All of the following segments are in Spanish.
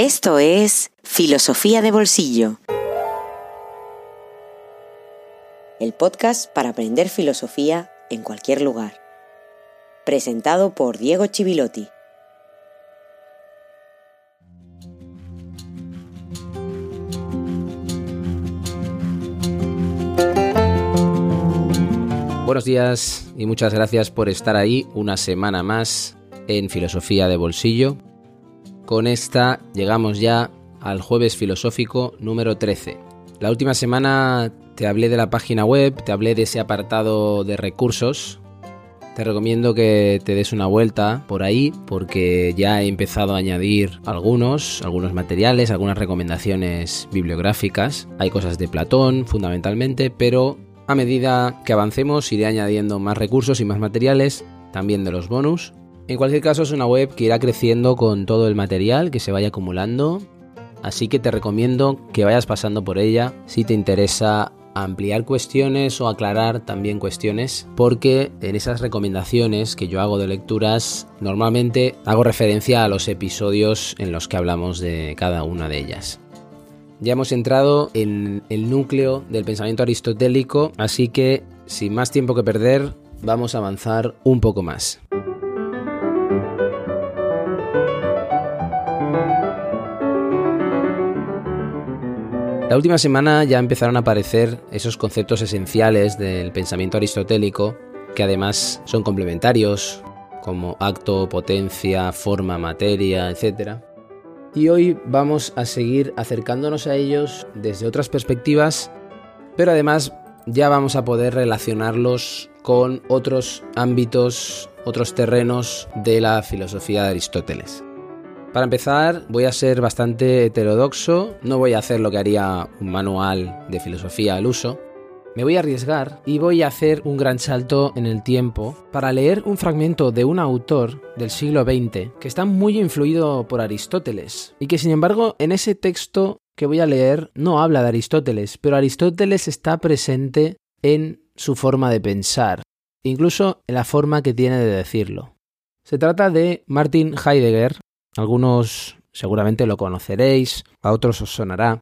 Esto es Filosofía de Bolsillo. El podcast para aprender filosofía en cualquier lugar. Presentado por Diego Chivilotti. Buenos días y muchas gracias por estar ahí una semana más en Filosofía de Bolsillo. Con esta llegamos ya al jueves filosófico número 13. La última semana te hablé de la página web, te hablé de ese apartado de recursos. Te recomiendo que te des una vuelta por ahí porque ya he empezado a añadir algunos, algunos materiales, algunas recomendaciones bibliográficas. Hay cosas de Platón fundamentalmente, pero a medida que avancemos iré añadiendo más recursos y más materiales, también de los bonus. En cualquier caso es una web que irá creciendo con todo el material que se vaya acumulando, así que te recomiendo que vayas pasando por ella si te interesa ampliar cuestiones o aclarar también cuestiones, porque en esas recomendaciones que yo hago de lecturas normalmente hago referencia a los episodios en los que hablamos de cada una de ellas. Ya hemos entrado en el núcleo del pensamiento aristotélico, así que sin más tiempo que perder, vamos a avanzar un poco más. La última semana ya empezaron a aparecer esos conceptos esenciales del pensamiento aristotélico, que además son complementarios, como acto, potencia, forma, materia, etc y hoy vamos a seguir acercándonos a ellos desde otras perspectivas, pero además ya vamos a poder relacionarlos con otros ámbitos, otros terrenos de la filosofía de Aristóteles. Para empezar, voy a ser bastante heterodoxo, no voy a hacer lo que haría un manual de filosofía al uso, me voy a arriesgar y voy a hacer un gran salto en el tiempo para leer un fragmento de un autor del siglo XX que está muy influido por Aristóteles y que sin embargo en ese texto que voy a leer no habla de Aristóteles, pero Aristóteles está presente en su forma de pensar, incluso en la forma que tiene de decirlo. Se trata de Martin Heidegger, algunos seguramente lo conoceréis, a otros os sonará.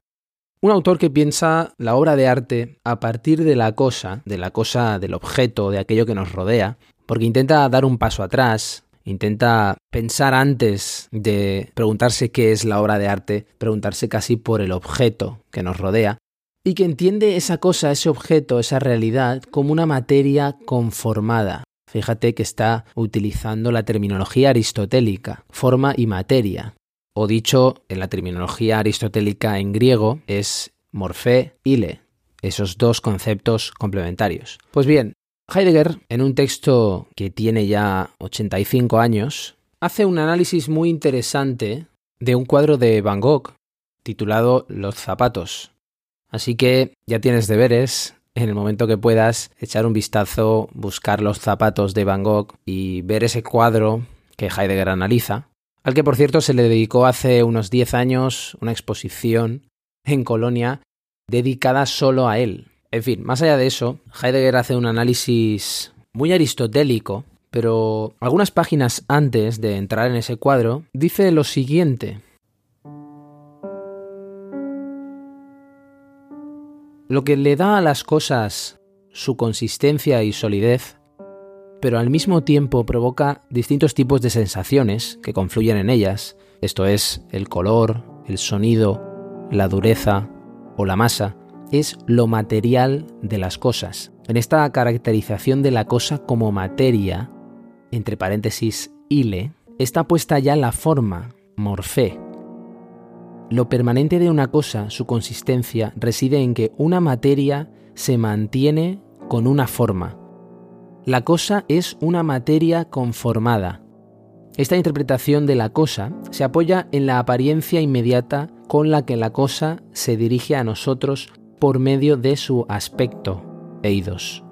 Un autor que piensa la obra de arte a partir de la cosa, de la cosa, del objeto, de aquello que nos rodea, porque intenta dar un paso atrás, intenta pensar antes de preguntarse qué es la obra de arte, preguntarse casi por el objeto que nos rodea, y que entiende esa cosa, ese objeto, esa realidad como una materia conformada. Fíjate que está utilizando la terminología aristotélica, forma y materia, o dicho en la terminología aristotélica en griego, es morfé, ile, esos dos conceptos complementarios. Pues bien, Heidegger, en un texto que tiene ya 85 años, hace un análisis muy interesante de un cuadro de Van Gogh titulado Los zapatos. Así que ya tienes deberes en el momento que puedas echar un vistazo, buscar los zapatos de Van Gogh y ver ese cuadro que Heidegger analiza al que por cierto se le dedicó hace unos 10 años una exposición en Colonia dedicada solo a él. En fin, más allá de eso, Heidegger hace un análisis muy aristotélico, pero algunas páginas antes de entrar en ese cuadro dice lo siguiente. Lo que le da a las cosas su consistencia y solidez pero al mismo tiempo provoca distintos tipos de sensaciones que confluyen en ellas, esto es, el color, el sonido, la dureza o la masa, es lo material de las cosas. En esta caracterización de la cosa como materia, entre paréntesis ile, está puesta ya la forma, morfé. Lo permanente de una cosa, su consistencia, reside en que una materia se mantiene con una forma, la cosa es una materia conformada. Esta interpretación de la cosa se apoya en la apariencia inmediata con la que la cosa se dirige a nosotros por medio de su aspecto, eidos.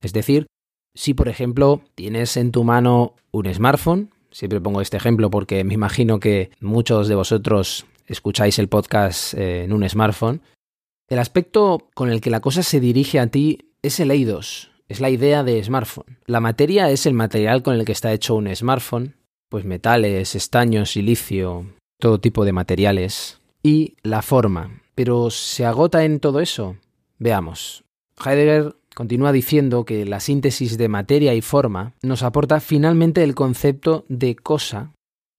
Es decir, si por ejemplo tienes en tu mano un smartphone, siempre pongo este ejemplo porque me imagino que muchos de vosotros escucháis el podcast eh, en un smartphone, el aspecto con el que la cosa se dirige a ti es el eidos, es la idea de smartphone. La materia es el material con el que está hecho un smartphone. pues metales, estaños, silicio, todo tipo de materiales, y la forma. Pero ¿se agota en todo eso? Veamos. Heidegger continúa diciendo que la síntesis de materia y forma nos aporta finalmente el concepto de cosa,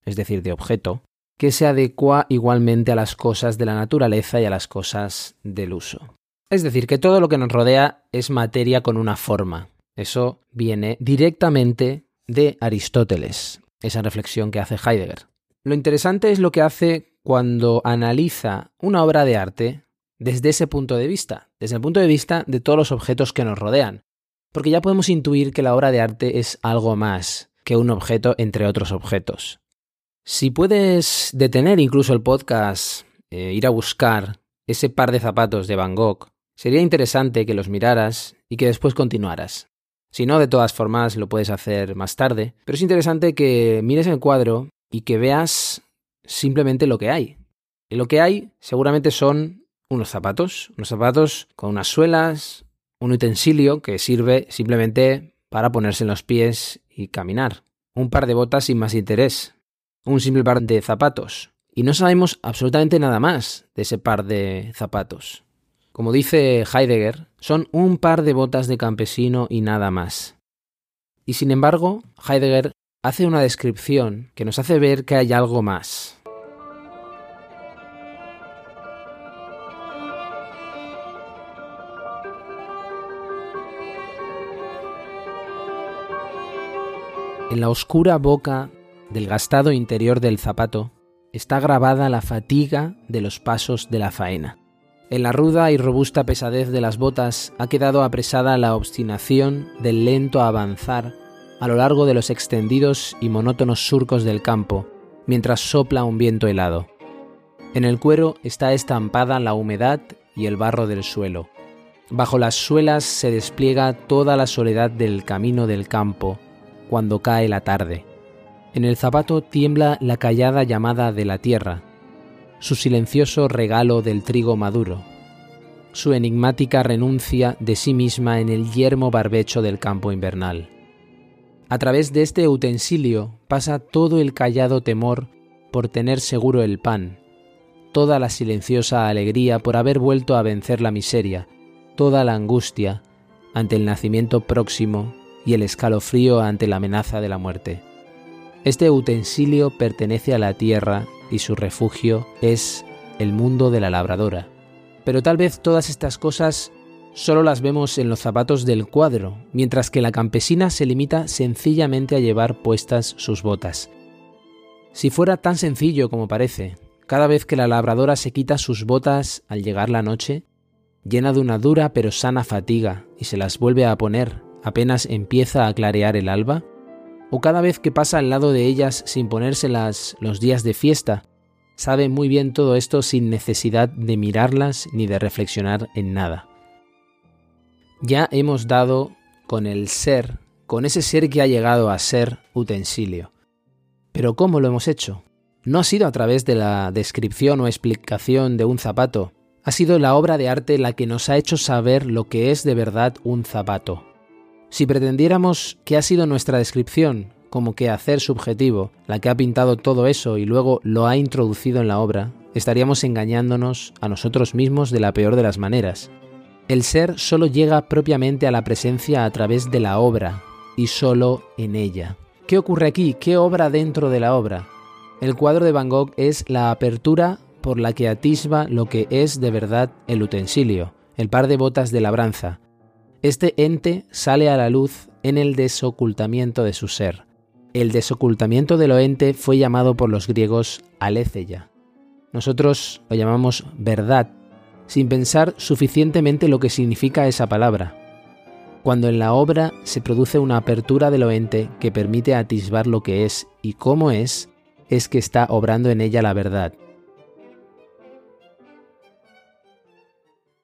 es decir, de objeto, que se adecua igualmente a las cosas de la naturaleza y a las cosas del uso. Es decir, que todo lo que nos rodea es materia con una forma. Eso viene directamente de Aristóteles, esa reflexión que hace Heidegger. Lo interesante es lo que hace cuando analiza una obra de arte desde ese punto de vista, desde el punto de vista de todos los objetos que nos rodean, porque ya podemos intuir que la obra de arte es algo más que un objeto entre otros objetos. Si puedes detener incluso el podcast, e ir a buscar ese par de zapatos de Van Gogh, sería interesante que los miraras y que después continuaras. Si no, de todas formas lo puedes hacer más tarde, pero es interesante que mires el cuadro y que veas simplemente lo que hay. Y lo que hay seguramente son unos zapatos, unos zapatos con unas suelas, un utensilio que sirve simplemente para ponerse en los pies y caminar, un par de botas sin más interés, un simple par de zapatos. Y no sabemos absolutamente nada más de ese par de zapatos. Como dice Heidegger, son un par de botas de campesino y nada más. Y sin embargo, Heidegger hace una descripción que nos hace ver que hay algo más. En la oscura boca del gastado interior del zapato está grabada la fatiga de los pasos de la faena. En la ruda y robusta pesadez de las botas ha quedado apresada la obstinación del lento avanzar a lo largo de los extendidos y monótonos surcos del campo, mientras sopla un viento helado. En el cuero está estampada la humedad y el barro del suelo. Bajo las suelas se despliega toda la soledad del camino del campo, cuando cae la tarde. En el zapato tiembla la callada llamada de la tierra, su silencioso regalo del trigo maduro, su enigmática renuncia de sí misma en el yermo barbecho del campo invernal. A través de este utensilio pasa todo el callado temor por tener seguro el pan, toda la silenciosa alegría por haber vuelto a vencer la miseria, toda la angustia ante el nacimiento próximo y el escalofrío ante la amenaza de la muerte. Este utensilio pertenece a la tierra y su refugio es el mundo de la labradora. Pero tal vez todas estas cosas solo las vemos en los zapatos del cuadro, mientras que la campesina se limita sencillamente a llevar puestas sus botas. Si fuera tan sencillo como parece, cada vez que la labradora se quita sus botas al llegar la noche, llena de una dura pero sana fatiga, y se las vuelve a poner apenas empieza a clarear el alba? ¿O cada vez que pasa al lado de ellas sin ponérselas los días de fiesta? Sabe muy bien todo esto sin necesidad de mirarlas ni de reflexionar en nada. Ya hemos dado con el ser, con ese ser que ha llegado a ser utensilio. Pero ¿cómo lo hemos hecho? No ha sido a través de la descripción o explicación de un zapato, ha sido la obra de arte la que nos ha hecho saber lo que es de verdad un zapato, si pretendiéramos que ha sido nuestra descripción, como que hacer subjetivo, la que ha pintado todo eso y luego lo ha introducido en la obra, estaríamos engañándonos a nosotros mismos de la peor de las maneras. El ser solo llega propiamente a la presencia a través de la obra, y solo en ella. ¿Qué ocurre aquí? ¿Qué obra dentro de la obra? El cuadro de Van Gogh es la apertura por la que atisba lo que es de verdad el utensilio, el par de botas de labranza, este ente sale a la luz en el desocultamiento de su ser. El desocultamiento de lo ente fue llamado por los griegos aletheia. Nosotros lo llamamos verdad, sin pensar suficientemente lo que significa esa palabra. Cuando en la obra se produce una apertura de lo ente que permite atisbar lo que es y cómo es, es que está obrando en ella la verdad.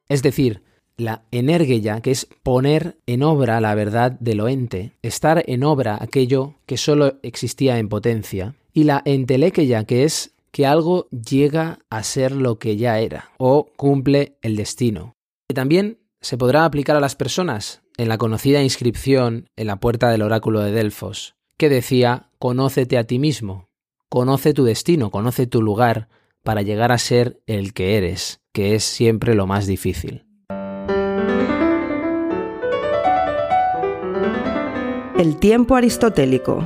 Es decir, la energeia, que es poner en obra la verdad de lo ente, estar en obra aquello que solo existía en potencia, y la entelequeya, que es que algo llega a ser lo que ya era, o cumple el destino. Y también se podrá aplicar a las personas en la conocida inscripción en la puerta del oráculo de Delfos, que decía conócete a ti mismo, conoce tu destino, conoce tu lugar para llegar a ser el que eres, que es siempre lo más difícil. El tiempo aristotélico.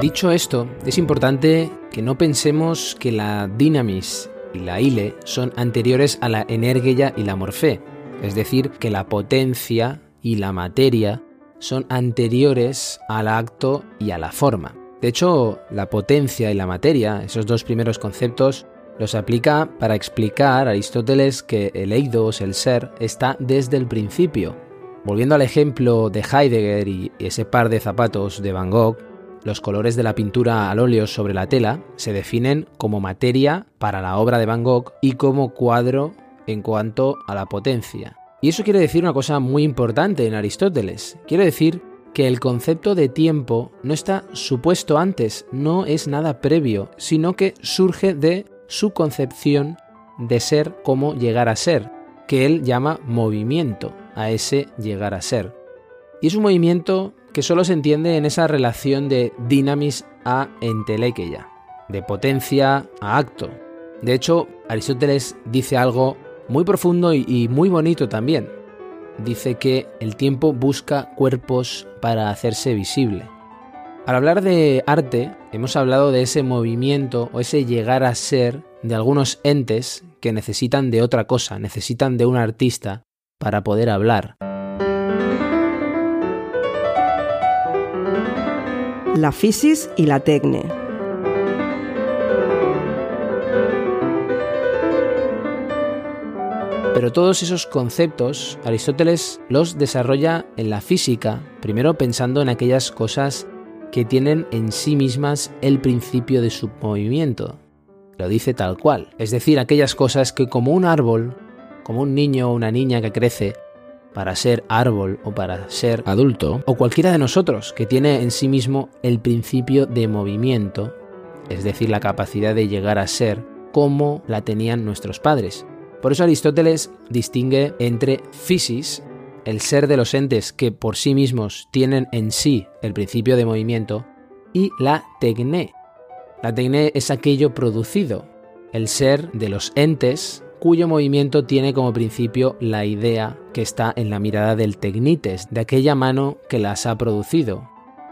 Dicho esto, es importante que no pensemos que la dynamis y la ile son anteriores a la energía y la morfé, es decir, que la potencia y la materia son anteriores al acto y a la forma. De hecho, la potencia y la materia, esos dos primeros conceptos, los aplica para explicar a Aristóteles que el eidos, el ser, está desde el principio. Volviendo al ejemplo de Heidegger y ese par de zapatos de Van Gogh, los colores de la pintura al óleo sobre la tela se definen como materia para la obra de Van Gogh y como cuadro en cuanto a la potencia. Y eso quiere decir una cosa muy importante en Aristóteles. Quiere decir que el concepto de tiempo no está supuesto antes, no es nada previo, sino que surge de su concepción de ser como llegar a ser, que él llama movimiento, a ese llegar a ser. Y es un movimiento que solo se entiende en esa relación de dinamis a entelequia, de potencia a acto. De hecho, Aristóteles dice algo muy profundo y muy bonito también. Dice que el tiempo busca cuerpos para hacerse visible. Al hablar de arte, hemos hablado de ese movimiento o ese llegar a ser de algunos entes que necesitan de otra cosa, necesitan de un artista para poder hablar. La fisis y la tecne. Pero todos esos conceptos Aristóteles los desarrolla en la física, primero pensando en aquellas cosas que tienen en sí mismas el principio de su movimiento. Lo dice tal cual, es decir, aquellas cosas que como un árbol, como un niño o una niña que crece, para ser árbol o para ser adulto, o cualquiera de nosotros que tiene en sí mismo el principio de movimiento, es decir, la capacidad de llegar a ser como la tenían nuestros padres. Por eso Aristóteles distingue entre physis, el ser de los entes que por sí mismos tienen en sí el principio de movimiento, y la tecné. La tecné es aquello producido, el ser de los entes cuyo movimiento tiene como principio la idea que está en la mirada del tecnites, de aquella mano que las ha producido.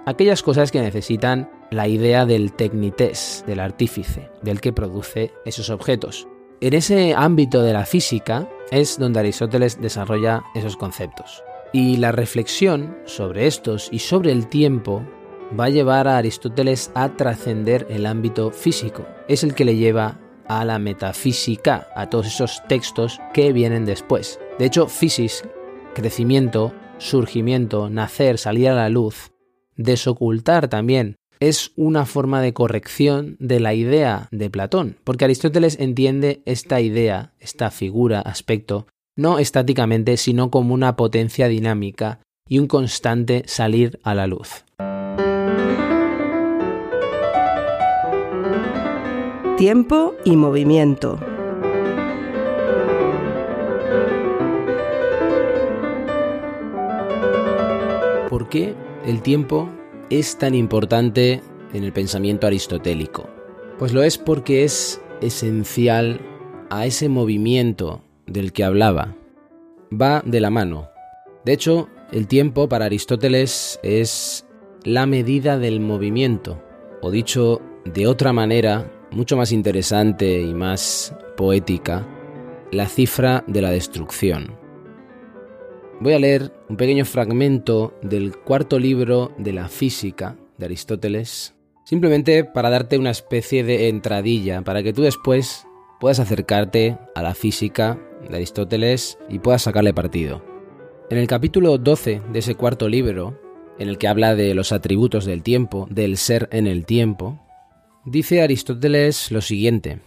Aquellas cosas que necesitan la idea del tecnites, del artífice, del que produce esos objetos. En ese ámbito de la física es donde Aristóteles desarrolla esos conceptos. Y la reflexión sobre estos y sobre el tiempo va a llevar a Aristóteles a trascender el ámbito físico. Es el que le lleva a la metafísica, a todos esos textos que vienen después. De hecho, physis, crecimiento, surgimiento, nacer, salir a la luz, desocultar también, es una forma de corrección de la idea de Platón, porque Aristóteles entiende esta idea, esta figura, aspecto, no estáticamente, sino como una potencia dinámica y un constante salir a la luz. Tiempo y movimiento. ¿Por qué el tiempo es tan importante en el pensamiento aristotélico? Pues lo es porque es esencial a ese movimiento del que hablaba. Va de la mano. De hecho, el tiempo para Aristóteles es la medida del movimiento, o dicho de otra manera, mucho más interesante y más poética, la cifra de la destrucción. Voy a leer un pequeño fragmento del cuarto libro de la física de Aristóteles, simplemente para darte una especie de entradilla, para que tú después puedas acercarte a la física de Aristóteles y puedas sacarle partido. En el capítulo 12 de ese cuarto libro, en el que habla de los atributos del tiempo, del ser en el tiempo, Dice Aristóteles lo siguiente.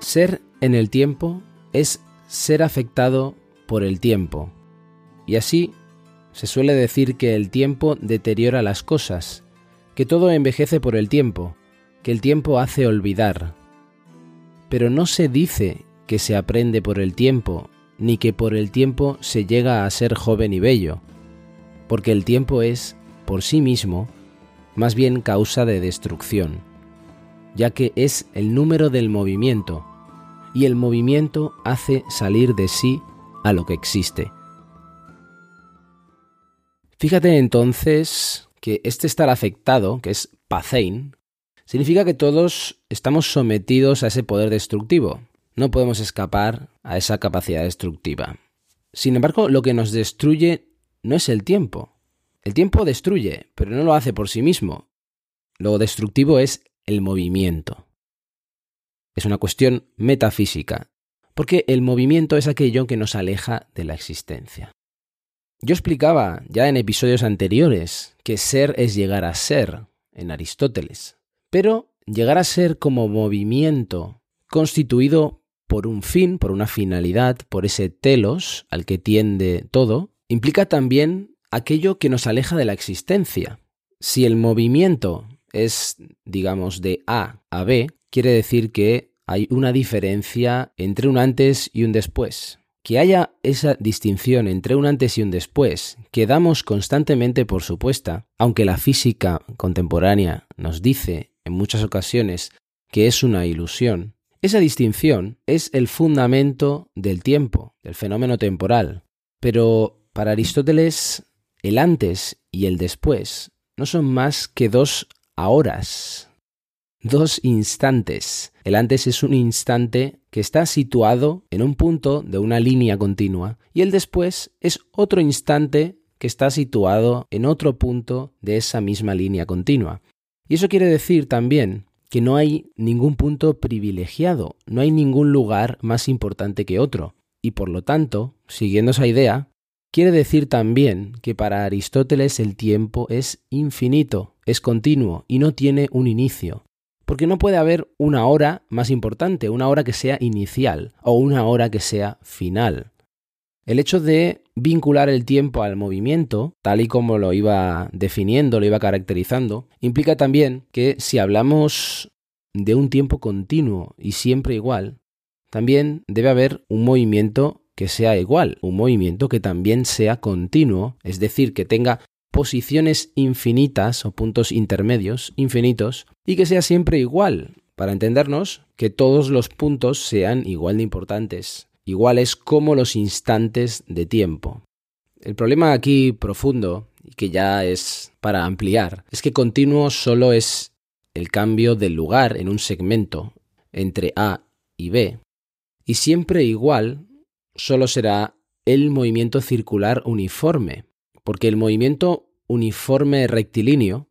Ser en el tiempo es ser afectado por el tiempo. Y así se suele decir que el tiempo deteriora las cosas, que todo envejece por el tiempo, que el tiempo hace olvidar, pero no se dice que se aprende por el tiempo, ni que por el tiempo se llega a ser joven y bello, porque el tiempo es, por sí mismo, más bien causa de destrucción, ya que es el número del movimiento, y el movimiento hace salir de sí a lo que existe. Fíjate entonces que este estar afectado, que es pacein, significa que todos estamos sometidos a ese poder destructivo. No podemos escapar a esa capacidad destructiva. Sin embargo, lo que nos destruye no es el tiempo. El tiempo destruye, pero no lo hace por sí mismo. Lo destructivo es el movimiento. Es una cuestión metafísica, porque el movimiento es aquello que nos aleja de la existencia. Yo explicaba ya en episodios anteriores que ser es llegar a ser en Aristóteles, pero llegar a ser como movimiento constituido por un fin, por una finalidad, por ese telos al que tiende todo, implica también aquello que nos aleja de la existencia. Si el movimiento es, digamos, de A a B, quiere decir que hay una diferencia entre un antes y un después. Que haya esa distinción entre un antes y un después, que damos constantemente por supuesta, aunque la física contemporánea nos dice en muchas ocasiones que es una ilusión, esa distinción es el fundamento del tiempo, del fenómeno temporal. Pero para Aristóteles, el antes y el después no son más que dos horas, dos instantes. El antes es un instante que está situado en un punto de una línea continua y el después es otro instante que está situado en otro punto de esa misma línea continua. Y eso quiere decir también que no hay ningún punto privilegiado, no hay ningún lugar más importante que otro. Y por lo tanto, siguiendo esa idea, quiere decir también que para Aristóteles el tiempo es infinito, es continuo y no tiene un inicio. Porque no puede haber una hora más importante, una hora que sea inicial o una hora que sea final. El hecho de vincular el tiempo al movimiento, tal y como lo iba definiendo, lo iba caracterizando, implica también que si hablamos de un tiempo continuo y siempre igual, también debe haber un movimiento que sea igual, un movimiento que también sea continuo, es decir, que tenga posiciones infinitas o puntos intermedios infinitos y que sea siempre igual, para entendernos que todos los puntos sean igual de importantes, iguales como los instantes de tiempo. El problema aquí profundo, y que ya es para ampliar, es que continuo solo es el cambio del lugar en un segmento entre A y B, y siempre igual solo será el movimiento circular uniforme, porque el movimiento uniforme rectilíneo,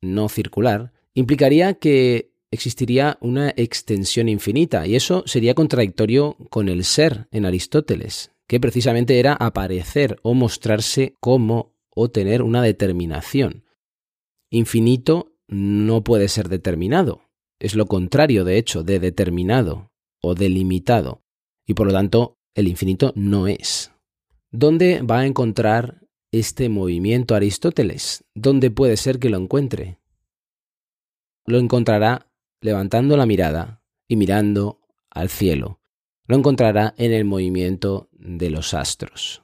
no circular, implicaría que existiría una extensión infinita, y eso sería contradictorio con el ser en Aristóteles, que precisamente era aparecer o mostrarse como o tener una determinación. Infinito no puede ser determinado, es lo contrario, de hecho, de determinado o delimitado, y por lo tanto el infinito no es. ¿Dónde va a encontrar este movimiento Aristóteles? ¿Dónde puede ser que lo encuentre? Lo encontrará levantando la mirada y mirando al cielo. Lo encontrará en el movimiento de los astros.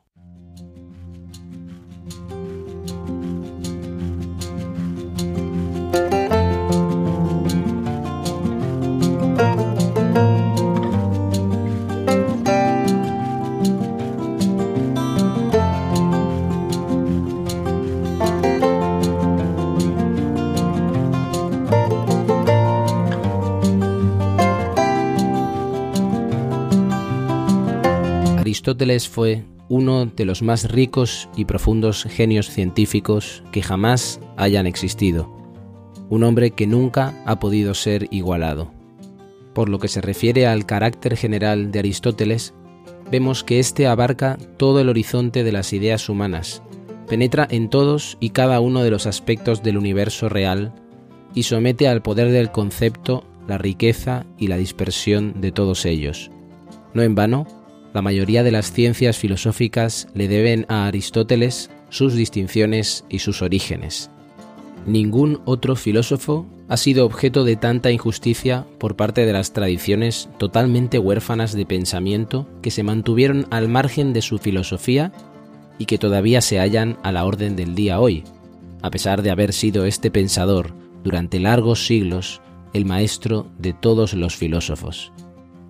Aristóteles fue uno de los más ricos y profundos genios científicos que jamás hayan existido, un hombre que nunca ha podido ser igualado. Por lo que se refiere al carácter general de Aristóteles, vemos que éste abarca todo el horizonte de las ideas humanas, penetra en todos y cada uno de los aspectos del universo real y somete al poder del concepto la riqueza y la dispersión de todos ellos. No en vano, la mayoría de las ciencias filosóficas le deben a Aristóteles sus distinciones y sus orígenes. ningún otro filósofo ha sido objeto de tanta injusticia por parte de las tradiciones totalmente huérfanas de pensamiento que se mantuvieron al margen de su filosofía y que todavía se hallan a la orden del día hoy, a pesar de haber sido este pensador durante largos siglos el maestro de todos los filósofos.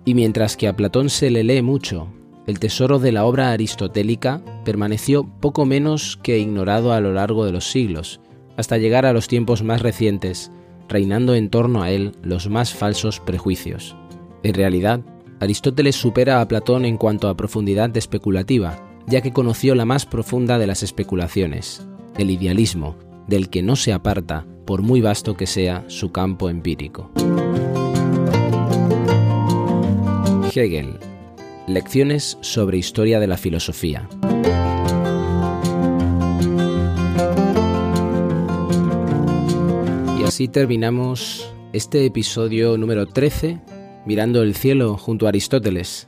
Y mientras que a Platón se le lee mucho, el tesoro de la obra aristotélica permaneció poco menos que ignorado a lo largo de los siglos, hasta llegar a los tiempos más recientes, reinando en torno a él los más falsos prejuicios. En realidad, Aristóteles supera a Platón en cuanto a profundidad especulativa, ya que conoció la más profunda de las especulaciones, el idealismo, del que no se aparta por muy vasto que sea su campo empírico. Hegel. Lecciones sobre historia de la filosofía. Y así terminamos este episodio número 13, mirando el cielo junto a Aristóteles.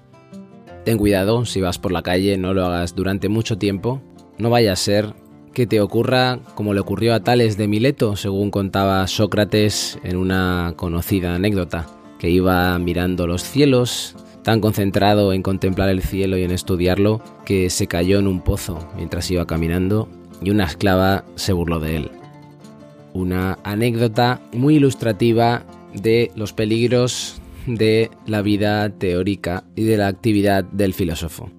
Ten cuidado, si vas por la calle no lo hagas durante mucho tiempo, no vaya a ser que te ocurra como le ocurrió a Tales de Mileto, según contaba Sócrates en una conocida anécdota, que iba mirando los cielos, tan concentrado en contemplar el cielo y en estudiarlo, que se cayó en un pozo mientras iba caminando y una esclava se burló de él. Una anécdota muy ilustrativa de los peligros de la vida teórica y de la actividad del filósofo.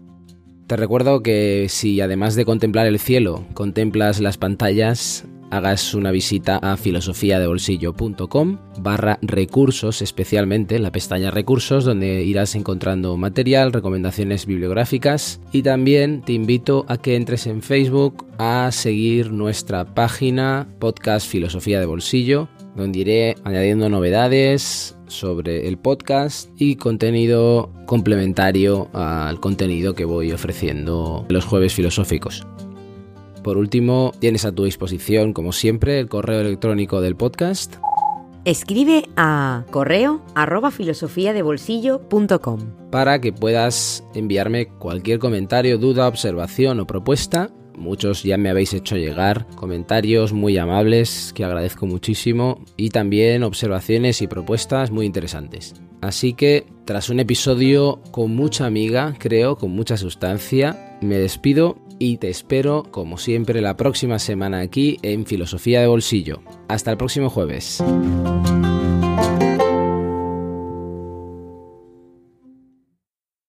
Te recuerdo que si además de contemplar el cielo, contemplas las pantallas, hagas una visita a filosofiadebolsillo.com barra recursos, especialmente la pestaña recursos, donde irás encontrando material, recomendaciones bibliográficas y también te invito a que entres en Facebook a seguir nuestra página podcast Filosofía de Bolsillo, donde iré añadiendo novedades, sobre el podcast y contenido complementario al contenido que voy ofreciendo los jueves filosóficos. Por último, tienes a tu disposición, como siempre, el correo electrónico del podcast. Escribe a correo arroba para que puedas enviarme cualquier comentario, duda, observación o propuesta Muchos ya me habéis hecho llegar comentarios muy amables que agradezco muchísimo y también observaciones y propuestas muy interesantes. Así que tras un episodio con mucha amiga, creo, con mucha sustancia, me despido y te espero como siempre la próxima semana aquí en Filosofía de Bolsillo. Hasta el próximo jueves.